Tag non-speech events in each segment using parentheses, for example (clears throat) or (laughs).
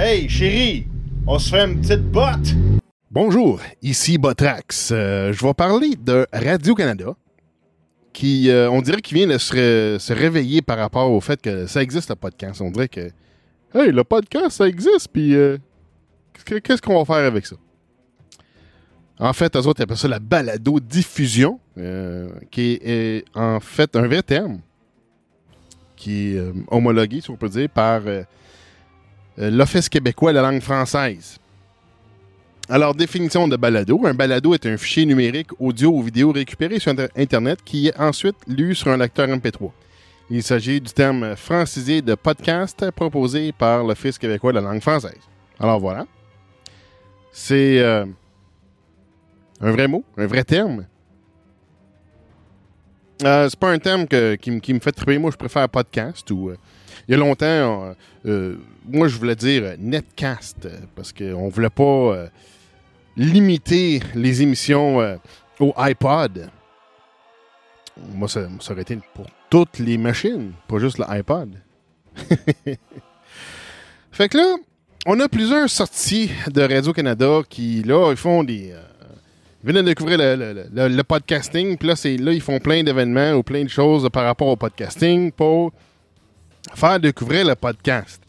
Hey, chérie, on se fait une petite botte? Bonjour, ici Botrax. Euh, je vais parler de Radio-Canada, qui, euh, on dirait qu'il vient de se, ré- se réveiller par rapport au fait que ça existe le podcast. On dirait que, hey, le podcast, ça existe, puis euh, qu'est- qu'est-ce qu'on va faire avec ça? En fait, eux autres, ils appellent ça la balado-diffusion, euh, qui est, en fait un vrai terme, qui est homologué, si on peut dire, par l'Office québécois de la langue française. Alors, définition de balado. Un balado est un fichier numérique audio ou vidéo récupéré sur Inter- Internet qui est ensuite lu sur un lecteur MP3. Il s'agit du terme francisé de podcast proposé par l'Office québécois de la langue française. Alors voilà. C'est euh, un vrai mot, un vrai terme. Euh, c'est pas un terme qui, me- fait triper. Moi, je préfère podcast euh, il y a longtemps, euh, euh, moi, je voulais dire euh, netcast euh, parce qu'on voulait pas euh, limiter les émissions au iPod. Moi, ça, aurait été pour toutes les machines, pas juste l'iPod. (laughs) fait que là, on a plusieurs sorties de Radio-Canada qui, là, ils font des. ils viennent de découvrir le, podcasting, puis là, là, ils font plein d'événements ou plein de choses par rapport au podcasting pour faire découvrir le podcast.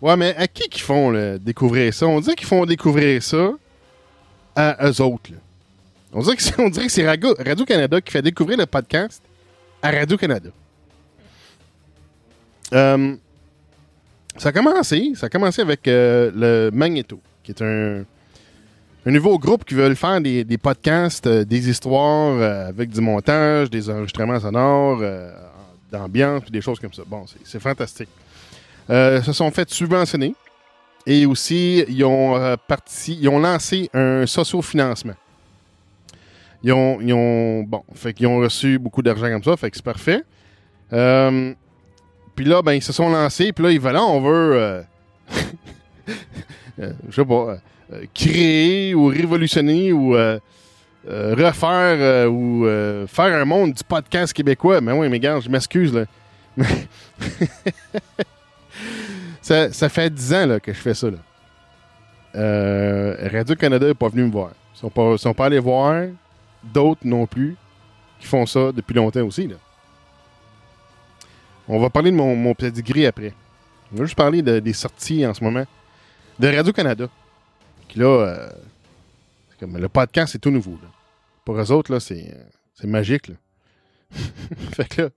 Ouais, mais à qui qu'ils font découvrir ça? On dirait qu'ils font découvrir ça à eux autres. On dirait que c'est, Radio-Canada qui fait découvrir le podcast à Radio-Canada. Euh, ça a commencé, ça a commencé avec euh, le Magneto, qui est un, nouveau groupe qui veut faire des, podcasts, euh, des histoires euh, avec du montage, des enregistrements sonores, d'ambiance, des choses comme ça. Bon, c'est fantastique. Euh, se sont fait subventionner et aussi ils ont euh, parti, ils ont lancé un socio-financement. Ils ont, ils ont, bon, fait qu'ils ont reçu beaucoup d'argent comme ça, fait que c'est parfait. Euh, puis là, ben, ils se sont lancés, puis là, ils veulent, là, on veut, (laughs) je sais pas, créer ou révolutionner ou refaire ou faire un monde du podcast québécois. Mais oui, mais gars, je m'excuse, là. (laughs) ça, fait 10 ans que je fais ça. Euh, Radio-Canada n'est pas venu me voir. Ils sont pas, sont pas allés voir d'autres non plus qui font ça depuis longtemps aussi. On va parler de mon, mon pedigree après. On va juste parler de- des sorties en ce moment de Radio-Canada. Là, euh, le podcast, c'est tout nouveau. Pour eux autres, euh, c'est magique. (laughs) Fait que là,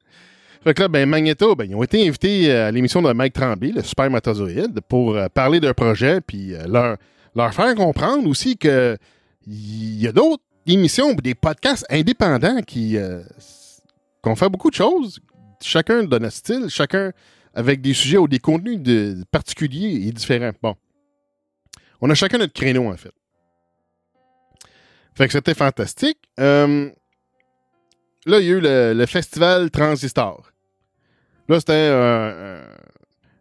fait que là, ben, Magneto, ben, ils ont été invités euh, à l'émission de Mike Tremblay, le Super Matozoïde, pour euh, parler d'un projet, puis euh, leur, leur faire comprendre aussi que il y a d'autres émissions, des podcasts indépendants qui, euh, ont fait beaucoup de choses, chacun de notre style, chacun avec des sujets ou des contenus de- particuliers et différents. Bon. On a chacun notre créneau, en fait. Fait que c'était fantastique. Là, il y a eu le, le festival Transistor. Là, c'était euh,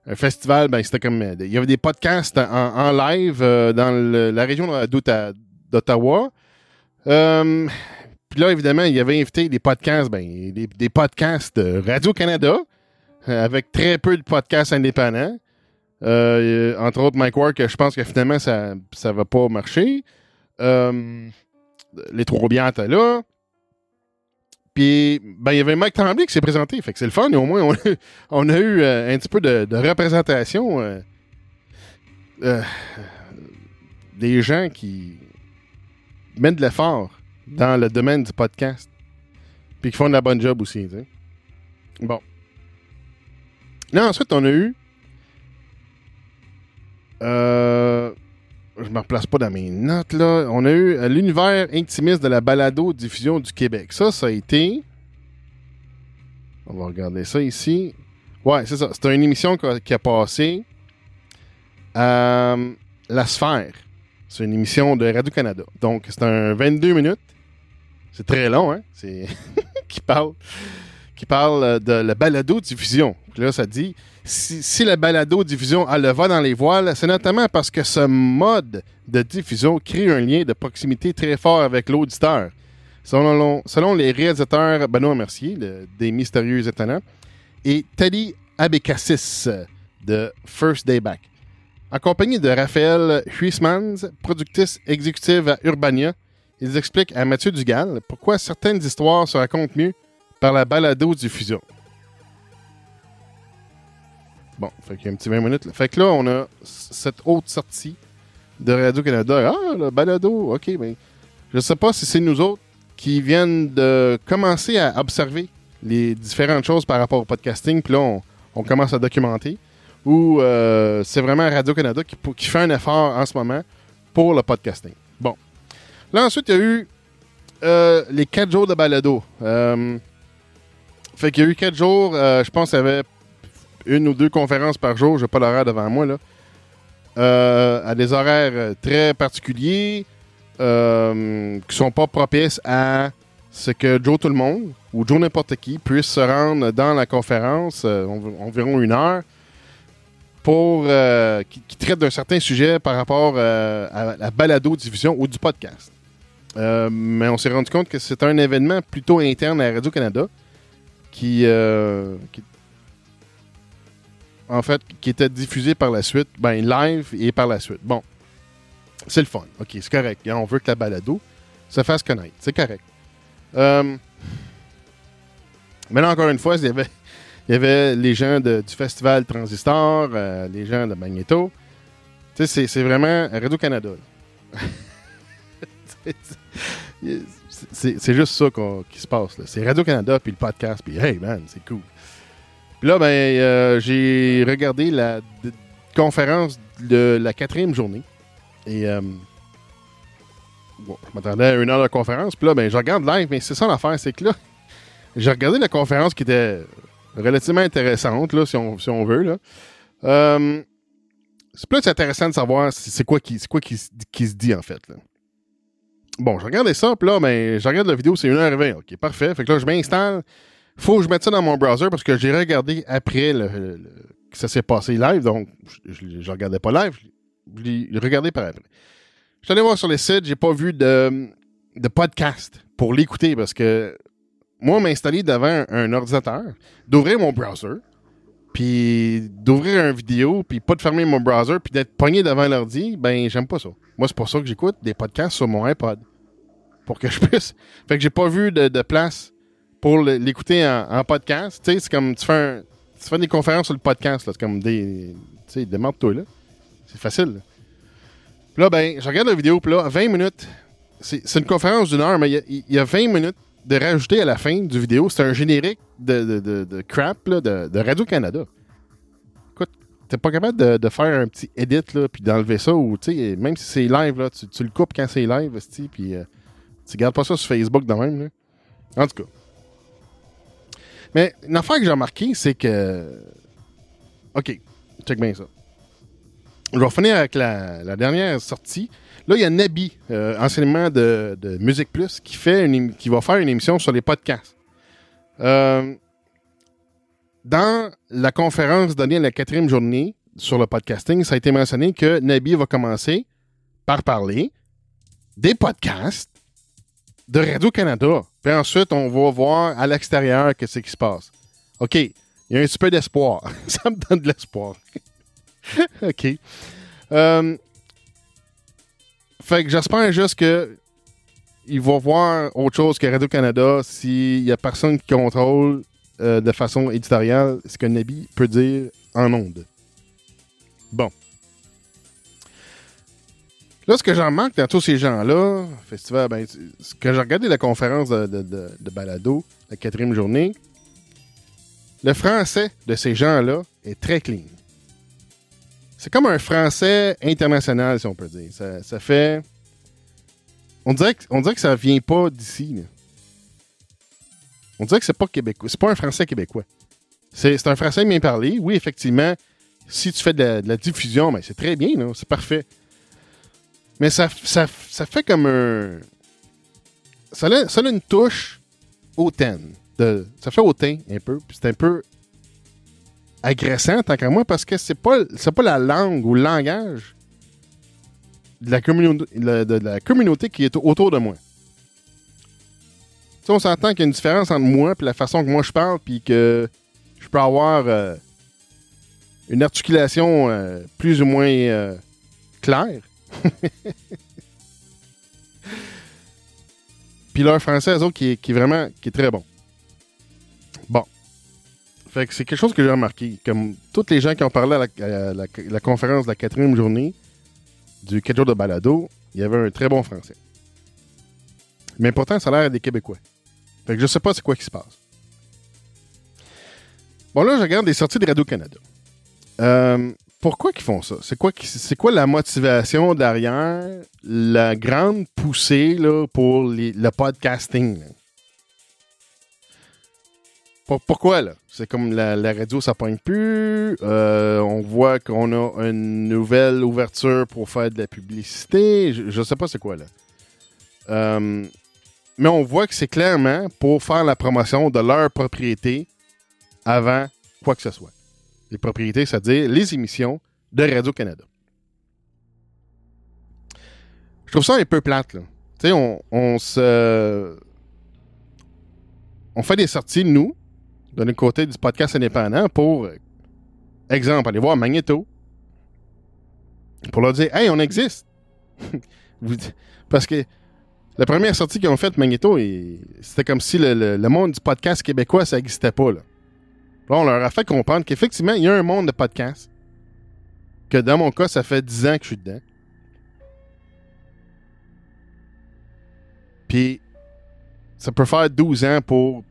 un, un festival, ben, c'était comme. euh, Il y avait des podcasts en, live euh, dans la région d'Ottawa. Euh, Puis là, évidemment, il y avait invité des podcasts, ben, des, podcasts de Radio-Canada, euh, avec très peu de podcasts indépendants. Euh, entre autres, Mike Ward, que je pense que finalement, ça ne va pas marcher. Euh, les trois bières étaient là. Puis, ben, il y avait Mike Tremblay qui s'est présenté. Fait que c'est le fun. Et au moins, (laughs) on, a eu euh, un petit peu de, représentation euh, euh, des gens qui mettent de l'effort dans le domaine du podcast. Puis qui font de la bonne job aussi. Bon. Là, ensuite, on a eu. Euh, je me replace pas dans mes notes là. On a eu euh, l'univers intimiste de la balado-diffusion du Québec. Ça, ça a été. On va regarder ça ici. Ouais, c'est ça. C'était une émission qui a, passé euh, La Sphère. C'est une émission de Radio-Canada. Donc, c'est un 22 minutes. C'est très long, hein? C'est (laughs) qui parle qui parle euh, de la balado-diffusion. Là, ça dit si, la balado-diffusion a le vent dans les voiles, c'est notamment parce que ce mode de diffusion crée un lien de proximité très fort avec l'auditeur. Selon, les réalisateurs Benoît Mercier, des Mystérieux Étonnants, et Teddy Abécassis de First Day Back. En compagnie de Raphaël Huismans, productrice exécutive à Urbania, ils expliquent à Mathieu Dugal pourquoi certaines histoires se racontent mieux par la balado-diffusion. Bon, fait qu'il y a un petit 20 minutes. là. Fait que là, on a cette autre sortie de Radio-Canada. Ah, le balado, OK, ben, je sais pas si c'est nous autres qui viennent de commencer à observer les différentes choses par rapport au podcasting, puis là, on, on commence à documenter, ou euh, c'est vraiment Radio-Canada qui, qui fait un effort en ce moment pour le podcasting. Bon. Là, ensuite, il y a eu euh, les 4 jours de balado. Euh, fait qu'il y a eu 4 jours, euh, je pense qu'il y avait une ou deux conférences par jour, j'ai pas l'horaire devant moi, là. Euh, à des horaires euh, très particuliers, euh, qui sont pas propices à ce que Joe Tout le Monde ou Joe n'importe qui puisse se rendre dans la conférence, euh, env- environ une heure, pour qui, traite d'un certain sujet par rapport à la balado-diffusion ou du podcast. Mais on s'est rendu compte que c'est un événement plutôt interne à Radio-Canada qui, euh, qui- en fait, qui était diffusé par la suite, ben live et par la suite. Bon, c'est le fun. OK, c'est correct. On veut que la balado se fasse connaître. C'est correct. Euh, mais là, encore une fois, il y avait, (laughs) les gens du festival Transistor, euh, les gens de Magneto. Tu sais, c'est- vraiment Radio-Canada. (laughs) C'est- juste ça qu'on- qui se passe. C'est Radio-Canada, puis le podcast, puis hey man, c'est cool. Puis là, ben, euh, j'ai regardé la conférence de la quatrième journée. Et euh, bon, je m'attendais à une heure de conférence. Puis là, ben, je regarde live, mais c'est ça l'affaire, c'est que là, (laughs) j'ai regardé la conférence qui était relativement intéressante, là, si, on, si on veut. Là. Euh, c'est plus intéressant de savoir c'est quoi, qui, quoi qui, qui se dit, en fait. Bon, je regardais ça, puis là, ben, je regarde la vidéo, c'est 1h20. OK, parfait. Fait que là, je m'installe. Faut que je mette ça dans mon browser parce que j'ai regardé après le, le- le- que ça s'est passé live. Donc, je ne regardais pas live. Je l'ai regardé par après. Je suis allé voir sur les sites, j'ai pas vu de, de podcast pour l'écouter parce que moi, m'installer devant un, un ordinateur, d'ouvrir mon browser, puis d'ouvrir une vidéo, puis pas de fermer mon browser, puis d'être pogné devant l'ordi, ben, j'aime pas ça. Moi, c'est pour ça que j'écoute des podcasts sur mon iPod. Pour que je puisse. Fait que j'ai pas vu de place pour l'écouter en, podcast. Tu sais, c'est comme tu fais, tu fais des conférences sur le podcast. C'est comme des. Tu sais, demande-toi, là. C'est facile. là. Ben, je regarde la vidéo, puis là, 20 minutes. C'est une conférence d'une heure, mais il y a- il y, a 20 minutes de rajouter à la fin du vidéo. C'est un générique de, de, de, crap, là, de, Radio-Canada. Écoute, t'es pas capable de, faire un petit edit, puis d'enlever ça, ou, même si c'est live, là, tu, le coupes quand c'est live, puis euh, tu gardes pas ça sur Facebook de même, là. En tout cas. Mais une affaire que j'ai remarqué, c'est que. OK, check bien ça. Je vais finir avec la, dernière sortie. Là, il y a Nabi, euh, enseignement de, de Musique Plus, qui, fait une, qui va faire une émission sur les podcasts. Euh, dans la conférence donnée à la quatrième journée sur le podcasting, ça a été mentionné que Nabi va commencer par parler des podcasts de Radio-Canada. Ensuite, on va voir à l'extérieur qu'est-ce qui se passe. OK, il y a un petit peu d'espoir. (laughs) ça me donne de l'espoir. (laughs) OK. Euh, fait que j'espère juste que il va voir autre chose que Radio-Canada s'il y a personne qui contrôle euh, de façon éditoriale ce que Nabi peut dire en ondes. Bon. Là, ce que j'en manque dans tous ces gens-là, festival, ben, c'est- quand j'ai regardé la conférence de, balado, la quatrième journée, le français de ces gens-là est très clean. C'est comme un français international, si on peut dire. Ça, fait. On dirait, que, on dirait que ça vient pas d'ici. On dirait que c'est pas québécois. C'est pas un français québécois. C'est un français bien parlé. Oui, effectivement, si tu fais de la, la diffusion, ben, c'est très bien, c'est parfait. Mais ça, ça, ça fait comme un. Ça a, ça a une touche hautaine. De, ça fait hautain un peu. Puis c'est un peu agressant, tant qu'à moi, parce que c'est pas, pas la langue ou le langage de la, communauté, de, la communauté qui est autour de moi. Tu sais, on s'entend qu'il y a une différence entre moi et la façon que moi je parle, puis que je peux avoir. euh, une articulation euh, plus ou moins euh, claire. (laughs) Puis leur français, eux qui est, vraiment qui est très bon. Bon. Fait que c'est quelque chose que j'ai remarqué. Comme tous les gens qui ont parlé à la conférence de la quatrième journée du 4 jours de balado, il y avait un très bon français. Mais pourtant, ça a l'air des Québécois. Fait que je sais pas c'est quoi qui se passe. Bon, là, je regarde les sorties de Radio-Canada. Euh, pourquoi qu'ils font ça? C'est quoi, la motivation derrière la grande poussée pour le podcasting? pourquoi, là? C'est comme la, radio, ça plus. euh, on voit qu'on a une nouvelle ouverture pour faire de la publicité. Je, je sais pas c'est quoi, là. Euh, mais on voit que c'est clairement pour faire la promotion de leur propriété avant quoi que ce soit. Les propriétés, c'est-à-dire les émissions de Radio-Canada. Je trouve ça un peu plate, là. Tu sais, on, se. On fait des sorties, nous, de notre côté du podcast indépendant, pour, exemple, aller voir Magneto, pour leur dire Hey, on existe. (laughs) Parce que la première sortie qu'ils ont faite, Magneto, et- c'était comme si le, le- le monde du podcast québécois, ça n'existait pas. Là. Là, on leur a fait comprendre qu'effectivement, il y a un monde de podcast. Que dans mon cas, ça fait 10 ans que je suis dedans. Puis, ça peut faire 12 ans pour.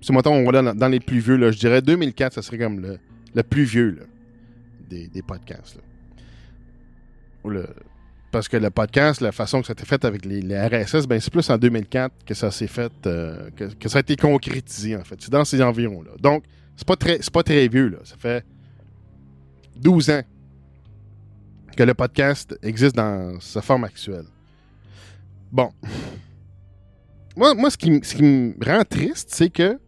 Si, mettons, on va dans, dans les plus vieux, là, je dirais 2004, ça serait comme le, le plus vieux là, des, des podcasts. là. Ou le- parce que le podcast, la façon que ça a été fait avec les, RSS, ben, c'est plus en 2004 que ça s'est fait, euh, que, ça a été concrétisé, en fait. C'est dans ces environs-là. Donc, c'est pas très, pas très vieux, là. Ça fait 12 ans que le podcast existe dans sa forme actuelle. Bon. Moi, moi ce, qui, ce qui me rend triste, c'est que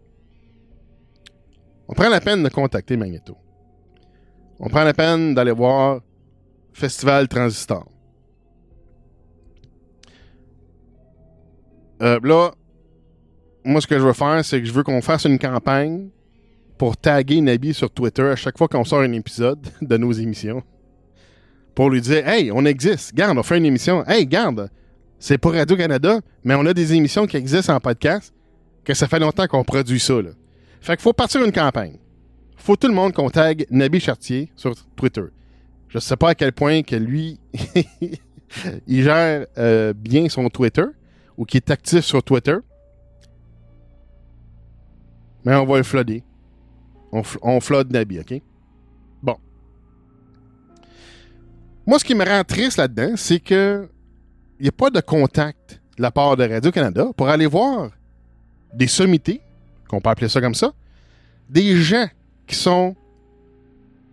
on prend la peine de contacter Magneto. On prend la peine d'aller voir Festival Transistor. Euh, là, moi, ce que je veux faire, c'est que je veux qu'on fasse une campagne pour taguer Nabi sur Twitter à chaque fois qu'on sort un épisode (laughs) de nos émissions. Pour lui dire Hey, on existe. Garde, on fait une émission. Hey, garde, c'est pas Radio-Canada, mais on a des émissions qui existent en podcast, que ça fait longtemps qu'on produit ça. Là. Fait qu'il faut partir une campagne. Faut tout le monde qu'on tague Nabi Chartier sur Twitter. Je sais pas à quel point que lui, (laughs) il gère euh, bien son Twitter ou qu'il est actif sur Twitter. Mais on va le flooder. On, on flood Nabi, OK? Bon. Moi, ce qui me rend triste là-dedans, c'est que il n'y a pas de contact de la part de Radio-Canada pour aller voir des sommités, qu'on peut appeler ça comme ça, des gens qui sont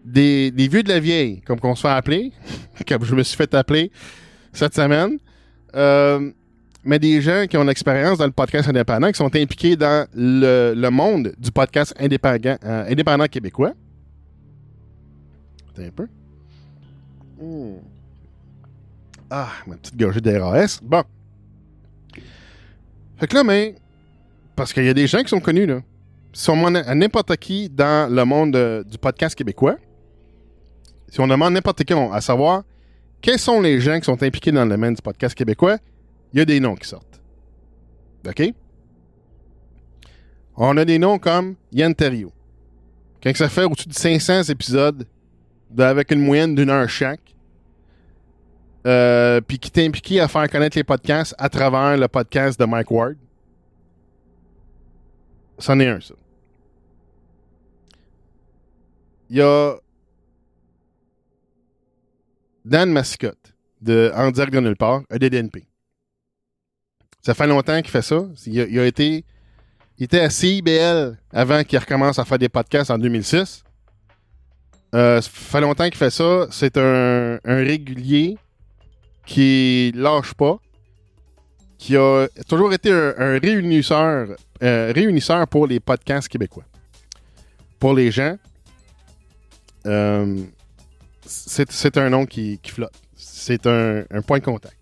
des, des vieux de la vieille, comme qu'on se fait appeler, comme (laughs) je me suis fait appeler cette semaine, euh, mais des gens qui ont une expérience dans le podcast indépendant, qui sont impliqués dans le, monde du podcast indépendant, euh, indépendant québécois. Attends un peu. Hmm. Ah, ma petite gorgée d'RAS. Bon. Fait que là, mais. Parce qu'il y a des gens qui sont connus, là. Si on demande à n'importe qui dans le monde euh, du podcast québécois, si on demande n'importe qui à savoir quels sont les gens qui sont impliqués dans le domaine du podcast québécois, il y a des noms qui sortent. OK? On a des noms comme Yann Terriot. Quand ça fait au-dessus de 500 épisodes de- avec une moyenne d'une heure chaque, euh, puis qui t'est impliqué à faire connaître les podcasts à travers le podcast de Mike Ward. C'en est un, ça. Il y a Dan Massicotte de En direct de nulle part. Ça fait longtemps qu'il fait ça. Il a, été. Était à CIBL avant qu'il recommence à faire des podcasts en 2006. Euh, ça fait longtemps qu'il fait ça. C'est un, régulier qui lâche pas, qui a toujours été un, un réunisseur, euh, réunisseur pour les podcasts québécois. Pour les gens, euh, c'est un nom qui, flotte. C'est un point de contact.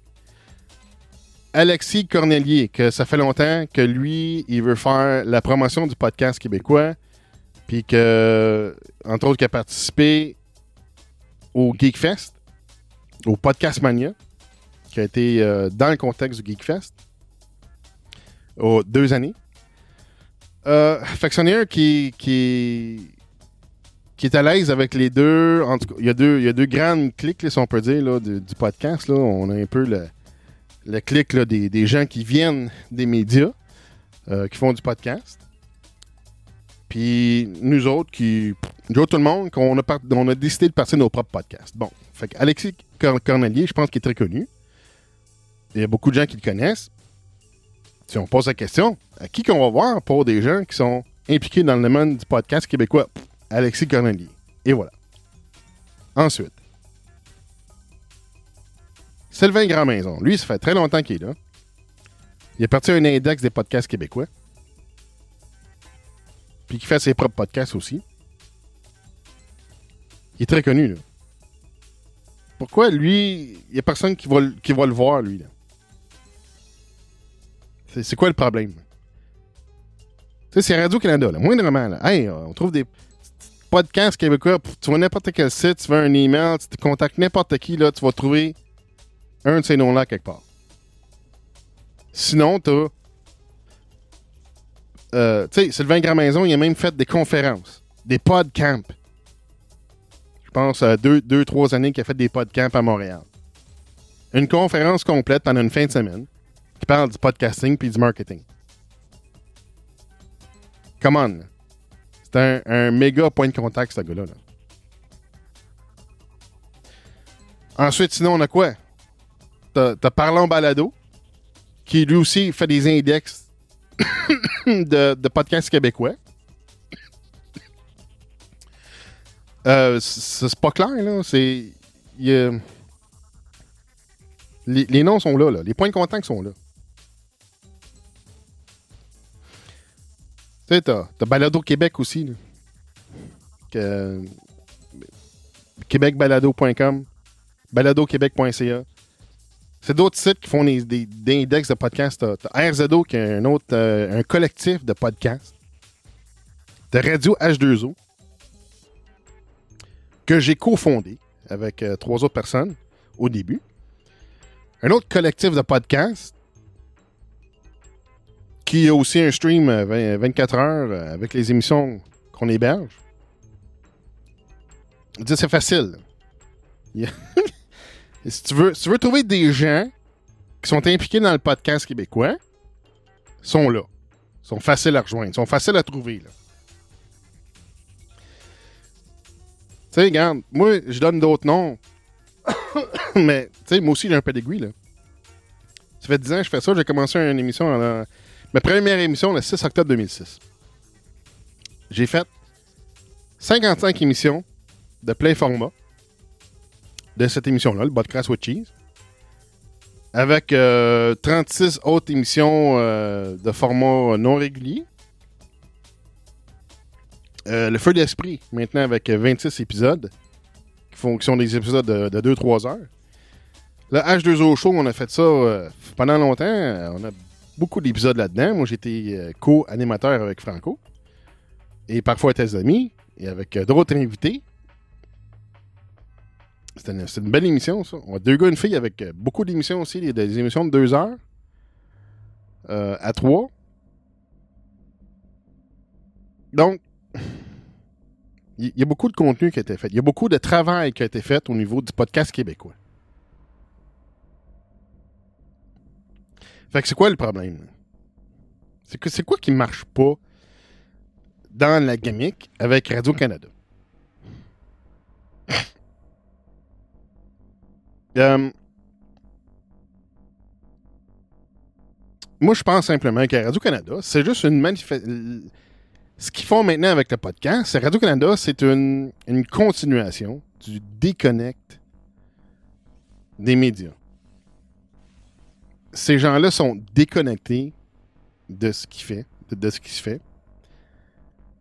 Alexis Cornelier, que ça fait longtemps que lui, il veut faire la promotion du podcast québécois. Puis que, entre autres, qui a participé au Geekfest, au Podcast Mania, qui a été euh, dans le contexte du Geekfest, aux deux années. Euh, qui, qui, qui est à l'aise avec les deux. En tout il y a deux, il y a deux grandes clics, là, si on peut dire, du podcast. Là. On a un peu le, le clic des, gens qui viennent des médias, euh, qui font du podcast. Puis nous autres, qui, nous autres, tout le monde, qu'on on a décidé de partir nos propres podcasts. Bon, fait que Alexis Cor- Cornelier, je pense qu'il est très connu. Il y a beaucoup de gens qui le connaissent. Si on pose la question, à qui qu'on va voir pour des gens qui sont impliqués dans le domaine du podcast québécois? Alexis Cornelier. Et voilà. Ensuite, Sylvain Grand-Maison. Lui, ça fait très longtemps qu'il est là. Il est parti à un index des podcasts québécois. Puis qui fait ses propres podcasts aussi. Il est très connu, là. Pourquoi, lui, il n'y a personne qui va, qui le voir, lui, là? C'est quoi le problème? Tu sais, c'est Radio-Canada, là. Moindrement, là. Hey, on trouve des podcasts québécois. Tu vas n'importe quel site, tu veux un email, tu te contactes n'importe qui, là, tu vas trouver un de ces noms-là quelque part. Sinon, t'as. Euh, tu sais, Sylvain Grandmaison, il a même fait des conférences, des podcamps. Je pense à deux, deux, trois années qu'il a fait des podcamps à Montréal. Une conférence complète pendant une fin de semaine qui parle du podcasting puis du marketing. Come on. C'est un, un méga point de contact, ce gars-là. là. Ensuite, sinon, on a quoi? T'as t'as Parlons Balado, qui lui aussi fait des index (coughs) de, podcasts québécois. Euh, c'est pas clair, là. C'est. Les, noms sont là, là. Les points de contact sont là. Tu sais, t'as Balado Québec aussi, là. Que- québecbalado.com, baladoquebec.ca. C'est d'autres sites qui font des, index de podcasts. T'as RZO qui est un autre, euh, collectif de podcasts. T'as Radio H2O que j'ai cofondé avec euh, trois autres personnes au début. Un autre collectif de podcasts qui a aussi un stream euh, 20 24 heures euh, avec les émissions qu'on héberge. Je C'est facile. (laughs) Et si, tu veux, tu veux trouver des gens qui sont impliqués dans le podcast québécois, sont là. sont faciles à rejoindre. sont faciles à trouver. Tu sais, regarde, moi, je donne d'autres noms. (coughs) Mais, tu sais, moi aussi, j'ai un pedigree, là. Ça fait 10 ans que je fais ça. J'ai commencé une émission, en- ma première émission, le 6 octobre 2006. J'ai fait 55 émissions de plein format de cette émission-là, le Podcast with Cheese. Avec euh, 36 autres émissions euh, de format non régulier. Euh, le Feu d'Esprit, maintenant avec euh, 26 épisodes, qui, sont des épisodes de, 2-3 heures. Le H2O Show, on a fait ça euh, pendant longtemps. Euh, On a beaucoup d'épisodes là-dedans. Moi, j'étais euh, co-animateur avec Franco. Et parfois tes amis. Et avec euh, d'autres invités. C'est une belle émission, ça. On a deux gars une fille avec euh, beaucoup d'émissions aussi, des, des émissions de deux heures euh, à trois. Donc, il y, a beaucoup de contenu qui a été fait. Il y a beaucoup de travail qui a été fait au niveau du podcast québécois. Fait que c'est quoi le problème? C'est que c'est quoi qui marche pas dans la gimmick avec Radio-Canada? Euh, moi, je pense simplement que Radio-Canada, c'est juste une manifestation. Ce qu'ils font maintenant avec le podcast, c'est Radio-Canada, c'est une, une continuation du déconnect des médias. Ces gens-là sont déconnectés de ce qui fait, de, ce qui se fait.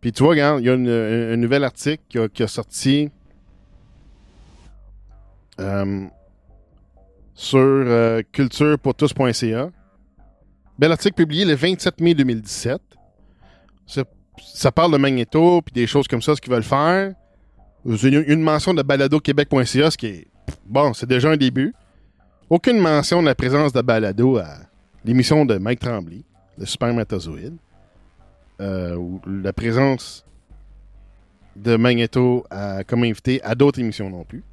Puis tu vois, regarde, il y a un, nouvel article qui a, qui a sorti euh, sur euh, culturepourtous.ca. Bel article publié le 27 mai 2017. C'est ça parle de Magneto, puis des choses comme ça, ce qu'ils veulent faire. Une, mention de baladoquebec.ca, ce qui est. Bon, c'est déjà un début. Aucune mention de la présence de balado à l'émission de Mike Tremblay, le Supermatozoïde. Euh, ou la présence de Magneto comme invité à d'autres émissions non plus.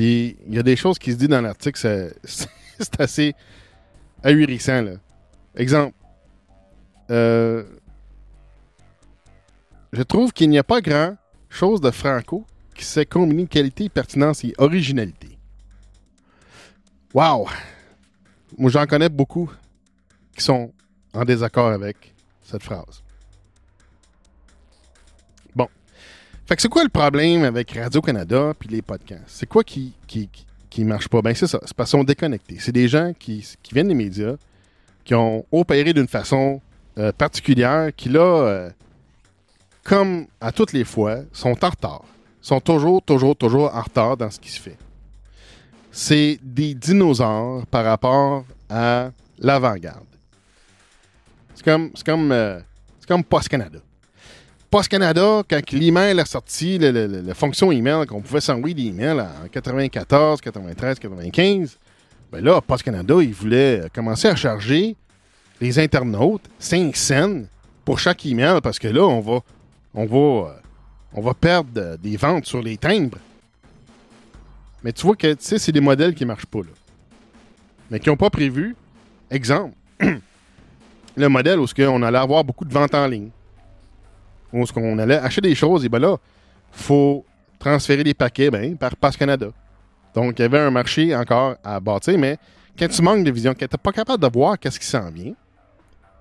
Puis, il y a des choses qui se disent dans l'article, c'est- (laughs) assez ahurissant. Exemple, euh, je trouve qu'il n'y a pas grand chose de franco qui sait combiner qualité, pertinence et originalité. Wow! Moi, j'en connais beaucoup qui sont en désaccord avec cette phrase. Fait que c'est quoi le problème avec Radio-Canada puis les podcasts? C'est quoi qui, qui, marche pas? Ben, c'est ça. C'est parce qu'ils sont. C'est des gens qui, viennent des médias, qui ont opéré d'une façon euh, particulière, qui là, euh, comme à toutes les fois, sont en retard. Sont toujours, toujours, toujours en retard dans ce qui se fait. C'est des dinosaures par rapport à l'avant-garde. C'est comme, c'est comme, euh, c'est comme Post Canada. Post Canada, quand l'email a sorti, la fonction email, qu'on pouvait s'envoyer des emails en 94, 93, 95, ben là, Post Canada, il voulait commencer à charger les internautes 5 cents pour chaque email parce que là, on va, on va, euh, on va perdre euh, des ventes sur les timbres. Mais tu vois que, tu sais, c'est des modèles qui marchent pas, là. Mais qui n'ont pas prévu, exemple, (clears throat) le modèle où on allait avoir beaucoup de ventes en ligne. Où ce qu'on allait acheter des choses, et ben là, faut transférer des paquets ben, par Pass Canada. Donc, il y avait un marché encore à bâtir, mais quand tu manques de vision, quand tu n'es pas capable de voir qu'est-ce qui s'en vient,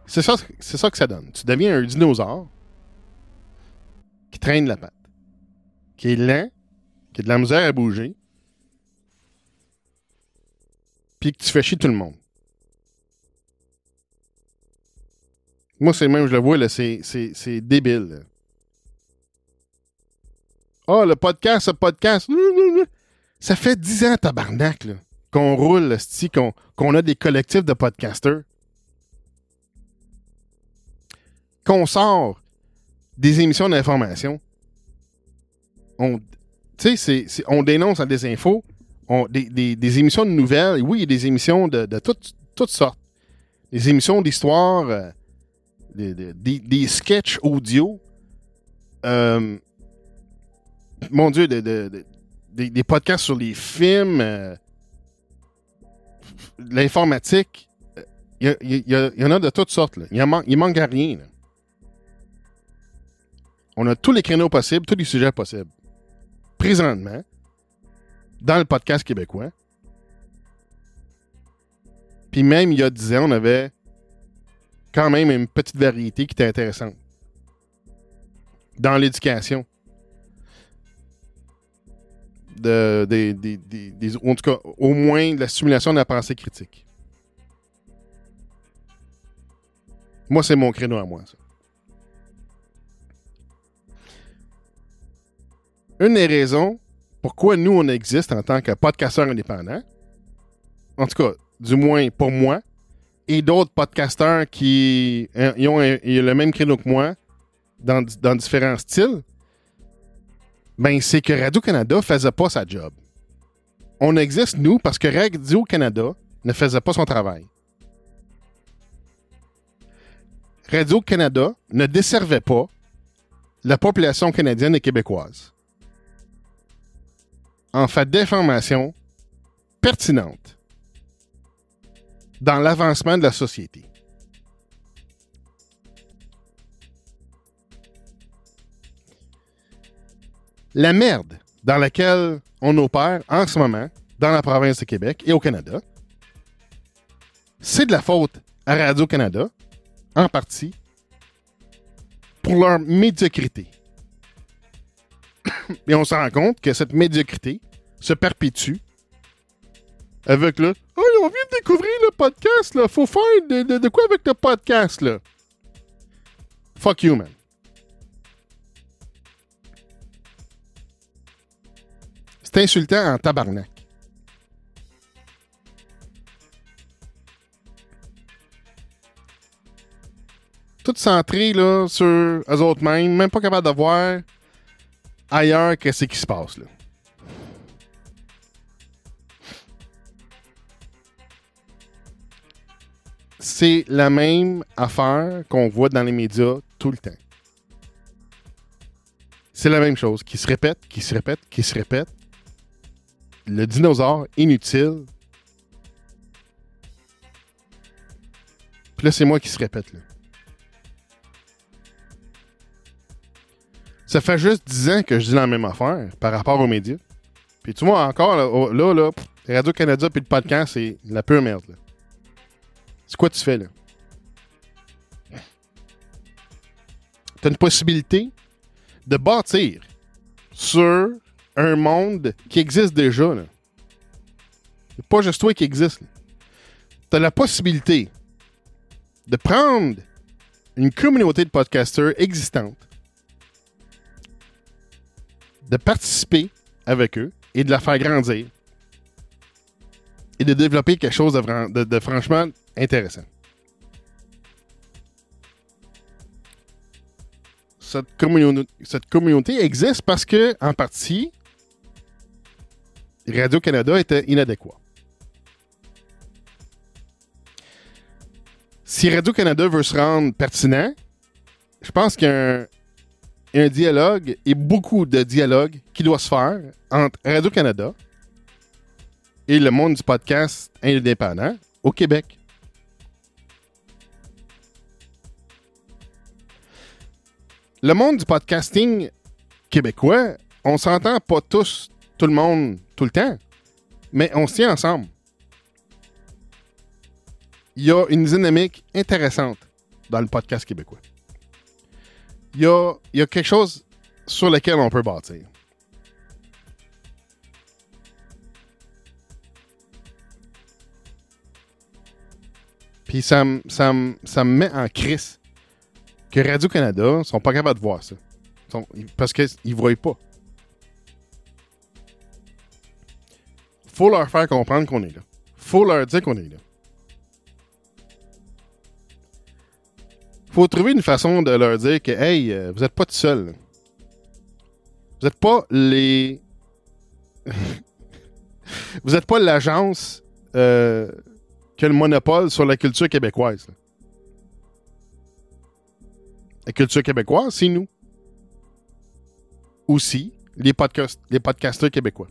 c'est ça, c'est ça que ça donne. Tu deviens un dinosaure qui traîne la patte, qui est lent, qui a de la misère à bouger, puis que tu fais chier tout le monde. Moi, c'est même, je le vois, c'est, débile. Ah, le podcast, le podcast. Ça fait 10 ans, tabarnak, qu'on roule, qu'on, qu'on a des collectifs de podcasters. Qu'on sort des émissions d'information. On, tu sais, on dénonce à des infos, des, des- émissions de nouvelles. Oui, des émissions de, toutes sortes. Des émissions d'histoire, euh, des, des, sketchs audio. Euh, mon Dieu, de- de- de- des, des podcasts sur les films, l'informatique. Il y, en a de toutes sortes. Il, man- manque à rien. On a tous les créneaux possibles, tous les sujets possibles. Présentement, dans le podcast québécois. Puis même il y a 10 ans, on avait quand même une petite variété qui était intéressante. Dans l'éducation. De, en tout cas, au moins de la stimulation de la pensée critique. Moi, c'est mon créneau à moi, ça. Une des raisons pourquoi nous, on existe en tant que podcasteurs indépendants, en tout cas, du moins pour moi, et d'autres podcasteurs qui ils ont, le même créneau que moi dans, dans différents styles, ben c'est que Radio-Canada faisait pas sa job. On existe, nous, parce que Radio-Canada ne faisait pas son travail. Radio-Canada ne desservait pas la population canadienne et québécoise en fait d'informations pertinentes dans l'avancement de la société. La merde dans laquelle on opère en ce moment dans la province de Québec et au Canada, c'est de la faute à Radio-Canada, en partie, pour leur médiocrité. (coughs) Et on se rend compte que cette médiocrité se perpétue avec le Oh, on vient de découvrir le podcast, là. Faut faire de, de- quoi avec le podcast, là? Fuck you, man. C'est insultant en tabarnak. tout centrés là, sur eux autres mêmes, même pas capables de voir ailleurs qu'est-ce qui se passe. Là. C'est la même affaire qu'on voit dans les médias tout le temps. C'est la même chose qui se répète, qui se répète, qui se répète. Le dinosaure inutile. Puis là, c'est moi qui se répète. Là. Ça fait juste 10 ans que je dis la même affaire par rapport aux médias. Puis tu vois, encore, là, là, Radio-Canada puis le podcast, c'est la pure merde. C'est quoi tu fais là? Tu as une possibilité de bâtir sur un monde qui existe déjà. Là. pas juste toi qui existe. Tu as la possibilité de prendre une communauté de podcasters existante, de participer avec eux et de la faire grandir et de développer quelque chose de franchement intéressant. Cette, communauté existe parce que, en partie, Radio-Canada était inadéquat. Si Radio-Canada veut se rendre pertinent, je pense qu'il y a un, dialogue et beaucoup de dialogue qui doit se faire entre Radio-Canada et le monde du podcast indépendant au Québec. Le monde du podcasting québécois, on s'entend pas tous, tout le monde, tout le temps, mais on se tient ensemble. Il y a une dynamique intéressante dans le podcast québécois. Il y a, quelque chose sur lequel on peut bâtir. Puis ça me met en crise que Radio-Canada sont pas capables de voir ça. parce qu'ils ne voient pas. faut leur faire comprendre qu'on est là. faut leur dire qu'on est là. faut trouver une façon de leur dire que, hey, euh, vous n'êtes pas tout seul. Vous n'êtes pas les. (laughs) vous n'êtes pas l'agence euh, qui a le monopole sur la culture québécoise. La culture québécoise, c'est nous. Aussi, les, podcasts, les podcasteurs québécois.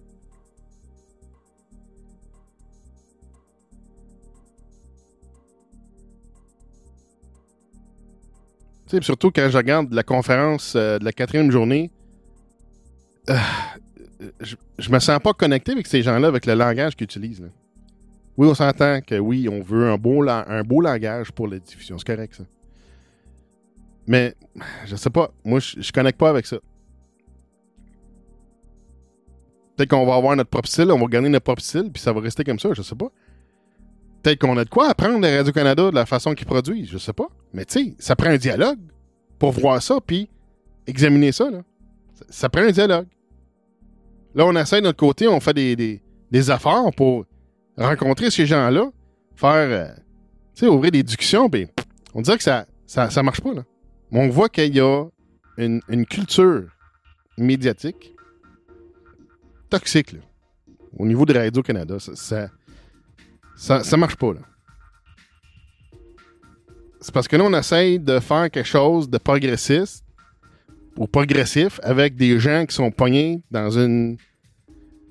surtout quand je regarde la conférence euh, de la quatrième journée, euh, je, me sens pas connecté avec ces gens-là, avec le langage qu'ils utilisent. Oui, on s'entend que oui, on veut un beau langage pour la diffusion. C'est correct, ça. Mais je sais pas. Moi, je, je connecte pas avec ça. Peut-être qu'on va avoir notre propre style, on va gagner notre propre style, puis ça va rester comme ça, je sais pas. Peut-être qu'on a de quoi apprendre de Radio-Canada de la façon qu'ils produisent, je sais pas. Mais tu sais, ça prend un dialogue pour voir ça, puis examiner ça. Là. Ça, prend un dialogue. Là, on essaie de notre côté, on fait des, des, des efforts pour rencontrer ces gens-là, faire, euh, tu sais, ouvrir des discussions, puis on dirait que ça, ça, ça marche pas, là on voit qu'il y a une, culture médiatique toxique au niveau de Radio-Canada. Ça ça, marche pas. là. C'est parce que là, on essaye de faire quelque chose de progressiste ou progressif avec des gens qui sont pognés dans une,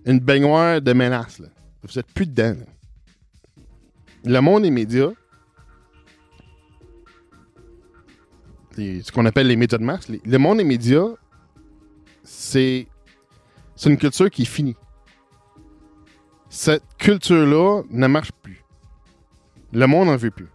une baignoire de menaces. Vous êtes plus dedans. Le monde des médias ce qu'on appelle les médias de masse. le monde des médias, c'est une culture qui est finie. Cette culture-là ne marche plus. Le monde n'en veut plus.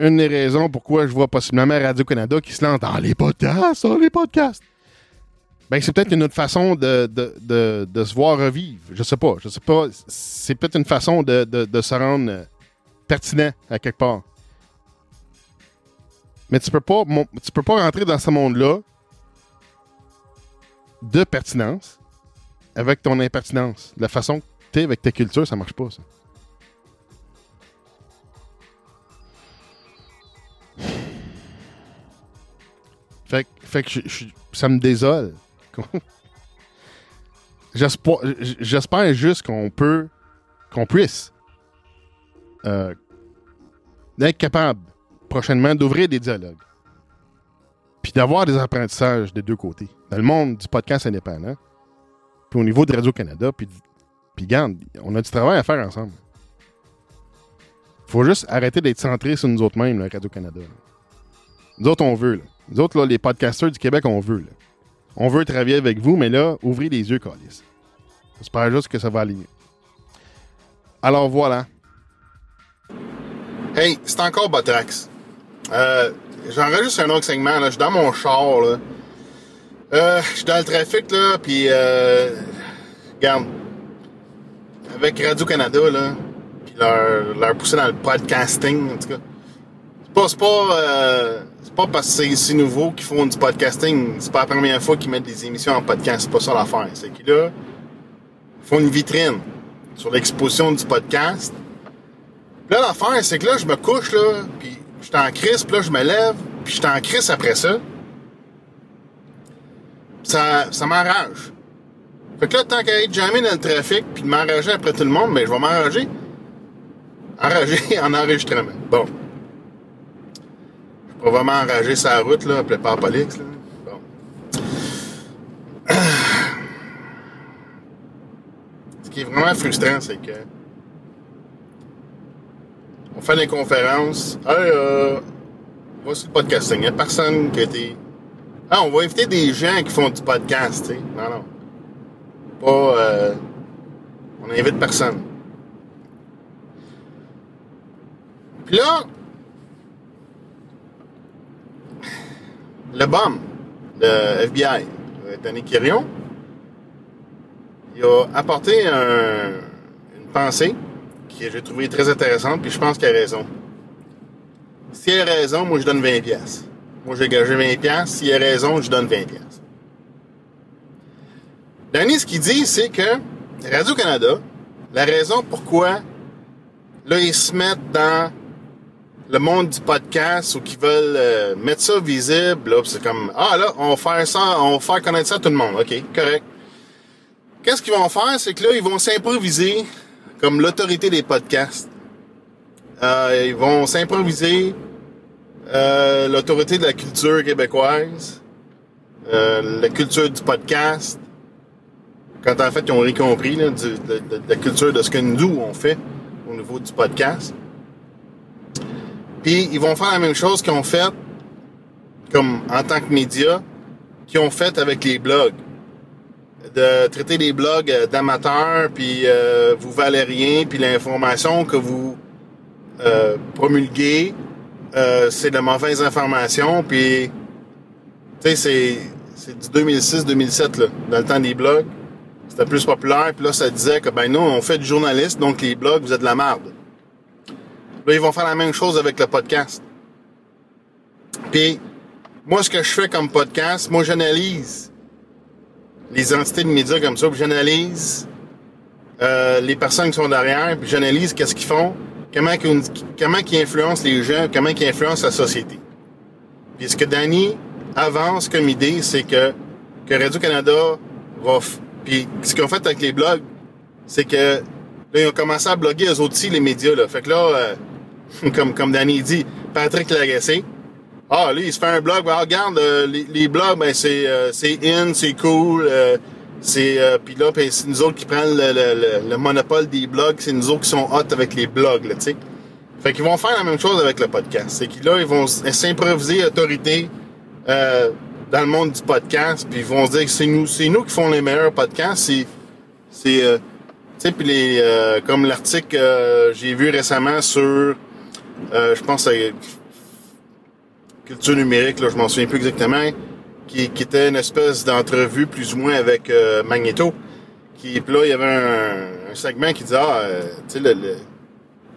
Une des raisons pourquoi je vois possiblement Radio-Canada qui se lance dans les podcasts, dans les podcasts ben, c'est peut-être une autre façon de, se voir revivre. Je sais pas. Je sais pas. C'est peut-être une façon de, se rendre euh, pertinent à quelque part. Mais tu peux pas, tu peux pas rentrer dans ce monde-là de pertinence avec ton impertinence, la façon connecter avec ta culture, ça marche pas, ça. Fait, que- fait que je- ça me désole. J'espère juste qu'on peut, qu'on puisse euh, d'être capable prochainement d'ouvrir des dialogues. Puis d'avoir des apprentissages des deux côtés. Dans le monde du podcast indépendant, puis au niveau de Radio-Canada, puis, puis garde, on a du travail à faire ensemble. faut juste arrêter d'être centré sur nous autres mêmes, Radio-Canada. Nous autres, on veut. Nous autres, les podcasters du Québec, on veut. On veut travailler avec vous, mais là, ouvrez les yeux, Calis. J'espère juste que ça va aller mieux. Alors voilà. Hey, c'est encore Botrax. Euh, J'enregistre un autre segment, là. Je suis dans mon char, là. Euh, je suis dans le trafic, là, puis euh, regarde, avec Radio-Canada, là, puis leur, leur pousser dans le podcasting, en tout cas. Pas, c'est pas, euh, c'est pas parce que c'est si nouveau qu'ils font du podcasting. C'est pas la première fois qu'ils mettent des émissions en podcast. C'est pas ça l'affaire. C'est qu'ils, là, font une vitrine sur l'exposition du podcast. Puis là, l'affaire, c'est que là, je me couche, là, puis je suis en crise, puis là, je me lève, puis je suis en crise après ça. Ça, ça m'enrage. Fait que là, tant qu'à être jamais dans le trafic, puis de m'enrager après tout le monde, ben, je vais m'enrager. Enrager (laughs) en enregistrement. Bon. Vais vraiment enrager sa route, là, appelé par police, là. Bon. Ce qui est vraiment frustrant, c'est que on fait des conférences. Hey, euh, voici le podcasting. Il n'y a personne qui a été. Ah, on va inviter des gens qui font du podcast, tu sais. Non, non. Pas. euh, on invite personne. Puis là, le BOM, le FBI, Danny Quirion, il a apporté un- une pensée que j'ai trouvé très intéressante, puis je pense qu'il a raison. S'il a raison, moi je donne 20 pièces. Moi j'ai gagé 20 pièces. S'il a raison, je donne 20 pièces. Danny, ce qu'il dit, c'est que Radio-Canada, la raison pourquoi là ils se mettent dans le monde du podcast ou qu'ils veulent euh, mettre ça visible, là, c'est comme ah là, on va faire ça, on va faire connaître ça à tout le monde. OK, correct. Qu'est-ce qu'ils vont faire, c'est que là, ils vont s'improviser comme l'autorité des podcasts. Euh, ils vont s'improviser euh, l'autorité de la culture québécoise, euh, la culture du podcast. Quand en fait, ils ont rien compris la culture de ce que nous, on fait au niveau du podcast. Puis, ils vont faire la même chose qu'ils ont fait, comme en tant que média, qu'ils ont fait avec les blogs de traiter les blogs euh, d'amateurs, puis euh, vous valez rien, puis l'information que vous euh, promulguez, euh, c'est de mauvaises informations, puis tu sais, c'est, c'est du 2006-2007, là, dans le temps des blogs. C'était plus populaire, puis là, ça disait que, ben non, on fait du journaliste, donc les blogs, vous êtes de la merde. Là, ils vont faire la même chose avec le podcast. Puis, moi, ce que je fais comme podcast, moi, j'analyse les entités de médias comme ça, puis j'analyse euh, les personnes qui sont derrière, puis j'analyse qu'est-ce qu'ils font, comment qu'ils, comment qu'ils influencent les gens, comment ils influencent la société. Puis ce que Danny avance comme idée, c'est que, que Radio-Canada va... Puis ce qu'ils ont fait avec les blogs, c'est que là, ils ont commencé à bloguer eux aussi, les médias. Là. Fait que là, euh, (laughs) comme, comme Danny dit, Patrick Lagacé, ah, lui, il se fait un blog. Ah, regarde, euh, les, blogs, ben, c'est, euh, in, c'est cool. euh, c'est, puis là, ben, c'est nous autres qui prennent le, le, le, le monopole des blogs. C'est nous autres qui sont hot avec les blogs, là, tu sais. Fait qu'ils vont faire la même chose avec le podcast. C'est que là, ils vont s'improviser autorité dans le monde du podcast. Puis ils vont se dire que c'est nous, c'est nous qui font les meilleurs podcasts. C'est, c'est, puis les, comme l'article j'ai vu récemment sur, euh, je pense, c'est culture numérique, là, je m'en souviens plus exactement, qui, qui était une espèce d'entrevue plus ou moins avec euh, Magneto. Qui, puis là, il y avait un, un segment qui disait, ah, euh, tu sais, le, le,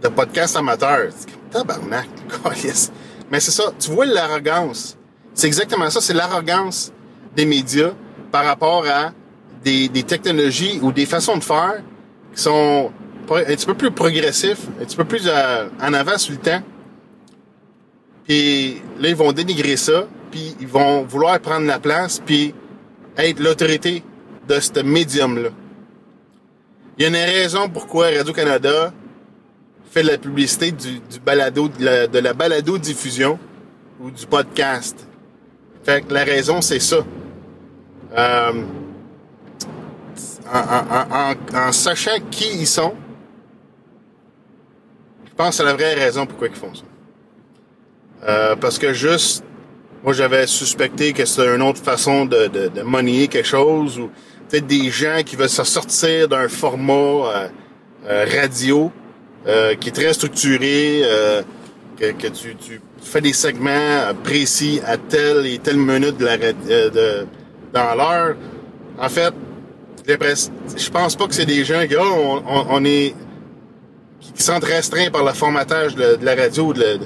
le podcast amateur. Tabarnak, (laughs) câlisse. Mais c'est ça, tu vois l'arrogance. C'est exactement ça, c'est l'arrogance des médias par rapport à des, des technologies ou des façons de faire qui sont un petit peu plus progressifs, un petit peu plus euh, en avant sur le temps. Puis là, ils vont dénigrer ça, puis ils vont vouloir prendre la place, puis être l'autorité de ce médium-là. Il y a une raison pourquoi Radio-Canada fait la publicité du, balado, de la, de la balado-diffusion ou du podcast. Fait que la raison, c'est ça. Euh, en, sachant qui ils sont, je pense que c'est la vraie raison pourquoi ils font ça. Euh, parce que juste, moi j'avais suspecté que c'était une autre façon de, de, de monnayer quelque chose, ou peut-être des gens qui veulent se sortir d'un format euh, euh, radio qui est très structuré, que, que tu, tu, fais des segments précis à telle et telle minute de la, de, dans l'heure. En fait, je pense pas que c'est des gens qui, oh, on, est, qui sont restreints par le formatage de, la radio, de,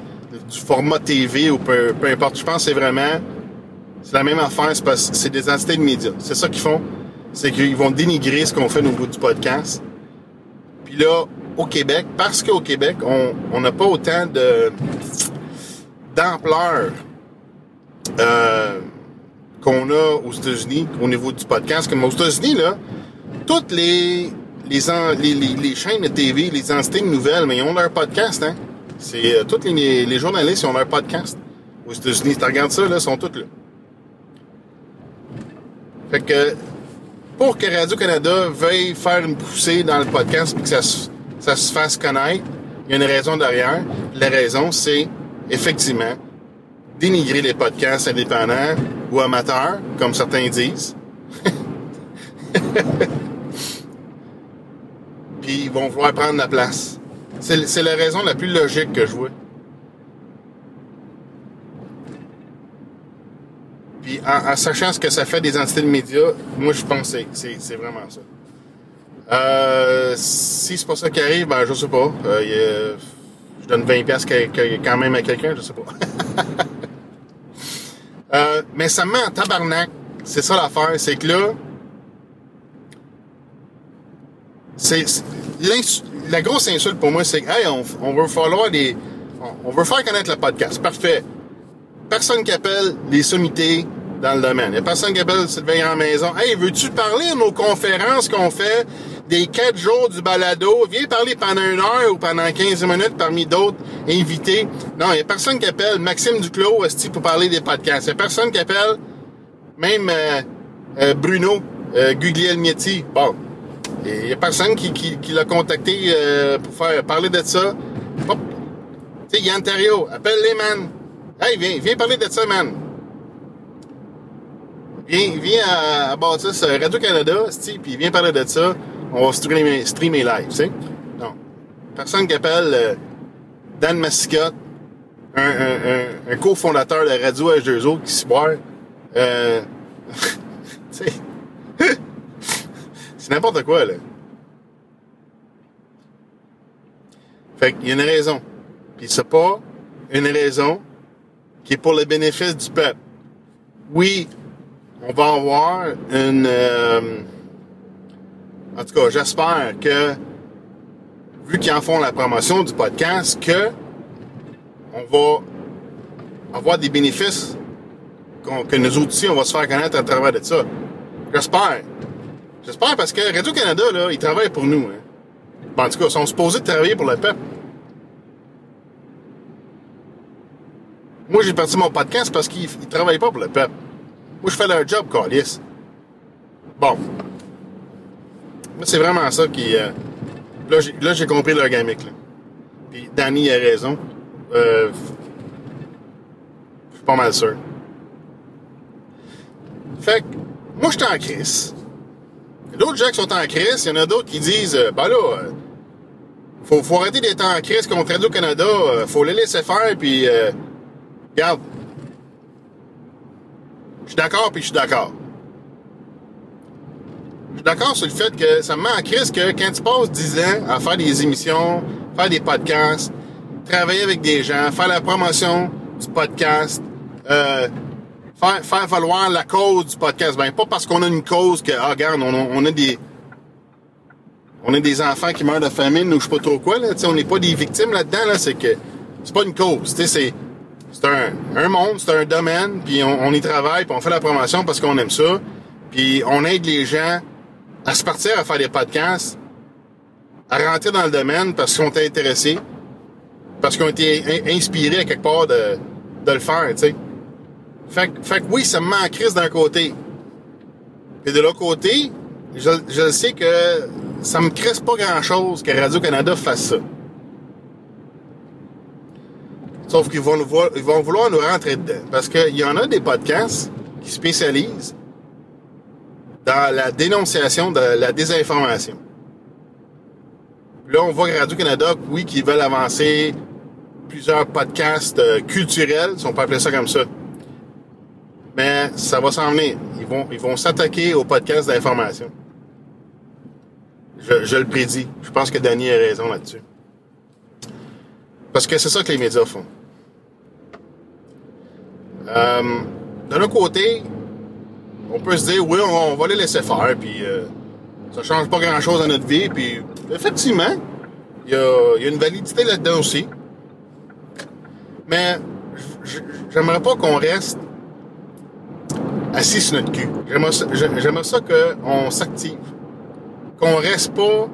du format TV ou peu, peu importe. Je pense que c'est vraiment, c'est la même affaire, c'est parce c'est des entités de médias. C'est ça qu'ils font. C'est qu'ils vont dénigrer ce qu'on fait au bout du podcast. Puis là, au Québec, parce qu'au Québec, on n'a pas autant de d'ampleur euh, qu'on a aux États-Unis au niveau du podcast. Comme aux États-Unis, là, toutes les les, chaînes de TV, les entités nouvelles, mais ils ont leur podcast, hein. C'est euh, tous les, journalistes ont leur podcast. Aux États-Unis, tu regardes ça, là, ils sont tous là. Fait que pour que Radio-Canada veuille faire une poussée dans le podcast et que ça, ça se fasse connaître, il y a une raison derrière. La raison, c'est effectivement dénigrer les podcasts indépendants ou amateurs, comme certains disent. (laughs) Ils vont vouloir prendre la place. C'est la raison la plus logique que je vois. Puis en, sachant ce que ça fait des entités de médias, moi je pense que c'est vraiment ça. Euh, si c'est pas ça qui arrive, ben je sais pas. Euh, je donne 20 pièces quand même à quelqu'un, je sais pas. (laughs) Euh, mais ça me met en tabarnak. C'est ça l'affaire, c'est que là, c'est la grosse insulte pour moi, c'est que hey, on, on veut falloir des, on, veut faire connaître le podcast. Parfait. Personne qui appelle les sommités dans le domaine. Il a personne qui appelle Sylvain en maison. Hey, veux-tu parler de nos conférences qu'on fait des quatre jours du balado? Viens parler pendant une heure ou pendant 15 minutes parmi d'autres invités. Non, il n'y a personne qui appelle Maxime Duclos pour parler des podcasts. Il n'y a personne qui appelle même euh, euh, Bruno euh, Guglielmietti. Bon, il n'y a personne qui, l'a contacté euh, pour faire parler de ça. Tu sais, Yann Terrio, appelle-les, man. Hey, viens, viens parler de ça, man. Viens, viens à, à Baptiste Radio-Canada, puis viens parler de ça. On va streamer, live, tu sais. Non. Personne qui appelle euh, Dan Massicotte, un, cofondateur de Radio H2O qui se boit. Euh, (laughs) tu sais. (laughs) N'importe quoi, là. Fait qu'il y a une raison. Puis c'est pas une raison qui est pour le bénéfice du peuple. Oui, on va avoir une... Euh, en tout cas, j'espère que, vu qu'ils en font la promotion du podcast, que on va avoir des bénéfices que nous aussi, on va se faire connaître à travers de ça. J'espère. J'espère parce que Radio-Canada, là, ils travaillent pour nous. Hein. en tout cas, ils sont supposés travailler pour le peuple. Moi, j'ai parti mon podcast parce qu'ils ne travaillent pas pour le peuple. Moi, je fais leur job, Calis. Bon. Moi, c'est vraiment ça qui... Euh... Là, j'ai compris leur gamique. Là. Puis Danny a raison. Euh... Je suis pas mal sûr. Fait que, moi, j'étais en crise. D'autres gens qui sont en crise, il y en a d'autres qui disent euh, Ben là, euh, faut, arrêter d'être en crise contre Radio-Canada, euh, faut les laisser faire, puis euh, regarde. Je suis d'accord, puis je suis d'accord. Je suis d'accord sur le fait que ça me met en crise que quand tu passes 10 ans à faire des émissions, faire des podcasts, travailler avec des gens, faire la promotion du podcast, euh, faire, faire valoir la cause du podcast. Ben, pas parce qu'on a une cause que, ah, regarde, on, a des, on est des enfants qui meurent de famine ou je sais pas trop quoi, là. Tu sais, on n'est pas des victimes là-dedans, là. C'est que c'est pas une cause. Tu c'est, c'est un, un monde, c'est un domaine, puis on, on y travaille, puis on fait la promotion parce qu'on aime ça. Puis on aide les gens à se partir à faire des podcasts, à rentrer dans le domaine parce qu'ils sont intéressés, parce qu'ils ont été à quelque part de, de le faire, tu sais. Fait, que- fait que oui, ça me met en crise d'un côté. Puis de l'autre côté, je, je sais que ça me crisse pas grand-chose que Radio-Canada fasse ça. Sauf qu'ils vont, nous voir- ils vont vouloir nous rentrer dedans. Parce qu'il y en a des podcasts qui spécialisent dans la dénonciation de la désinformation. Là, on voit Radio-Canada, oui, qui veulent avancer plusieurs podcasts euh, culturels, si on peut appeler ça comme ça. Mais ça va s'en venir. Ils vont, ils vont s'attaquer aux podcasts d'information. Je, le prédis. Je pense que Danny a raison là-dessus. Parce que c'est ça que les médias font. Euh, D'un autre côté, on peut se dire, oui, on, va les laisser faire, puis euh, ça change pas grand-chose dans notre vie, puis effectivement, il y a, y a une validité là-dedans aussi. Mais j'aimerais pas qu'on reste assis sur notre cul. J'aimerais ça, ça qu'on s'active. Qu'on reste pas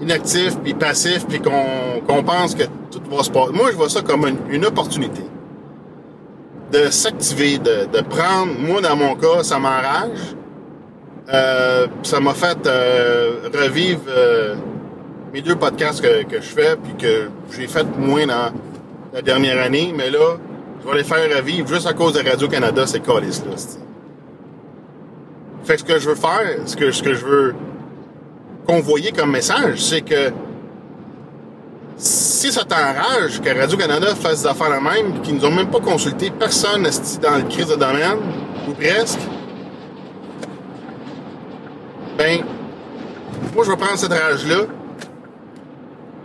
inactif puis passif puis qu'on qu'on pense que tout va se passer. Moi, je vois ça comme une, une opportunité de s'activer, de, de prendre. Moi, dans mon cas, ça m'enrage. Euh, ça m'a fait euh, revivre euh, mes deux podcasts que, que je fais puis que j'ai fait moins dans la dernière année, mais là, je vais les faire revivre juste à cause de Radio-Canada, ces colis-là. Fait que ce que je veux faire, ce que, je veux convoyer comme message, c'est que si ça t'enrage que Radio-Canada fasse des affaires la même, qu'ils nous ont même pas consulté personne dans le crise de domaine, ou presque, ben, moi, je vais prendre cette rage-là,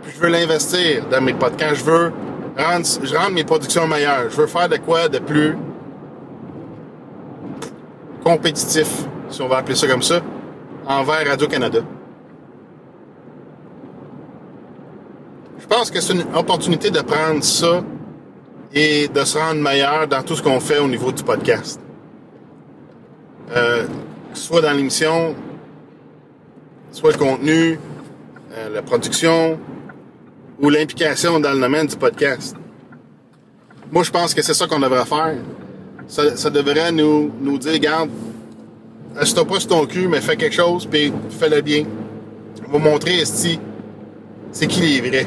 puis je veux l'investir dans mes podcasts. Je veux je rendre mes productions meilleures. Je veux faire de quoi de plus compétitif, si on va appeler ça comme ça, envers Radio-Canada. Je pense que c'est une opportunité de prendre ça et de se rendre meilleur dans tout ce qu'on fait au niveau du podcast. Euh, soit dans l'émission, soit le contenu, euh, la production ou l'implication dans le domaine du podcast. Moi, je pense que c'est ça qu'on devrait faire. Ça, devrait nous, nous dire, regarde, assis-toi pas sur ton cul, mais fais quelque chose, puis fais-le bien. On va montrer, esti, c'est qui les vrais.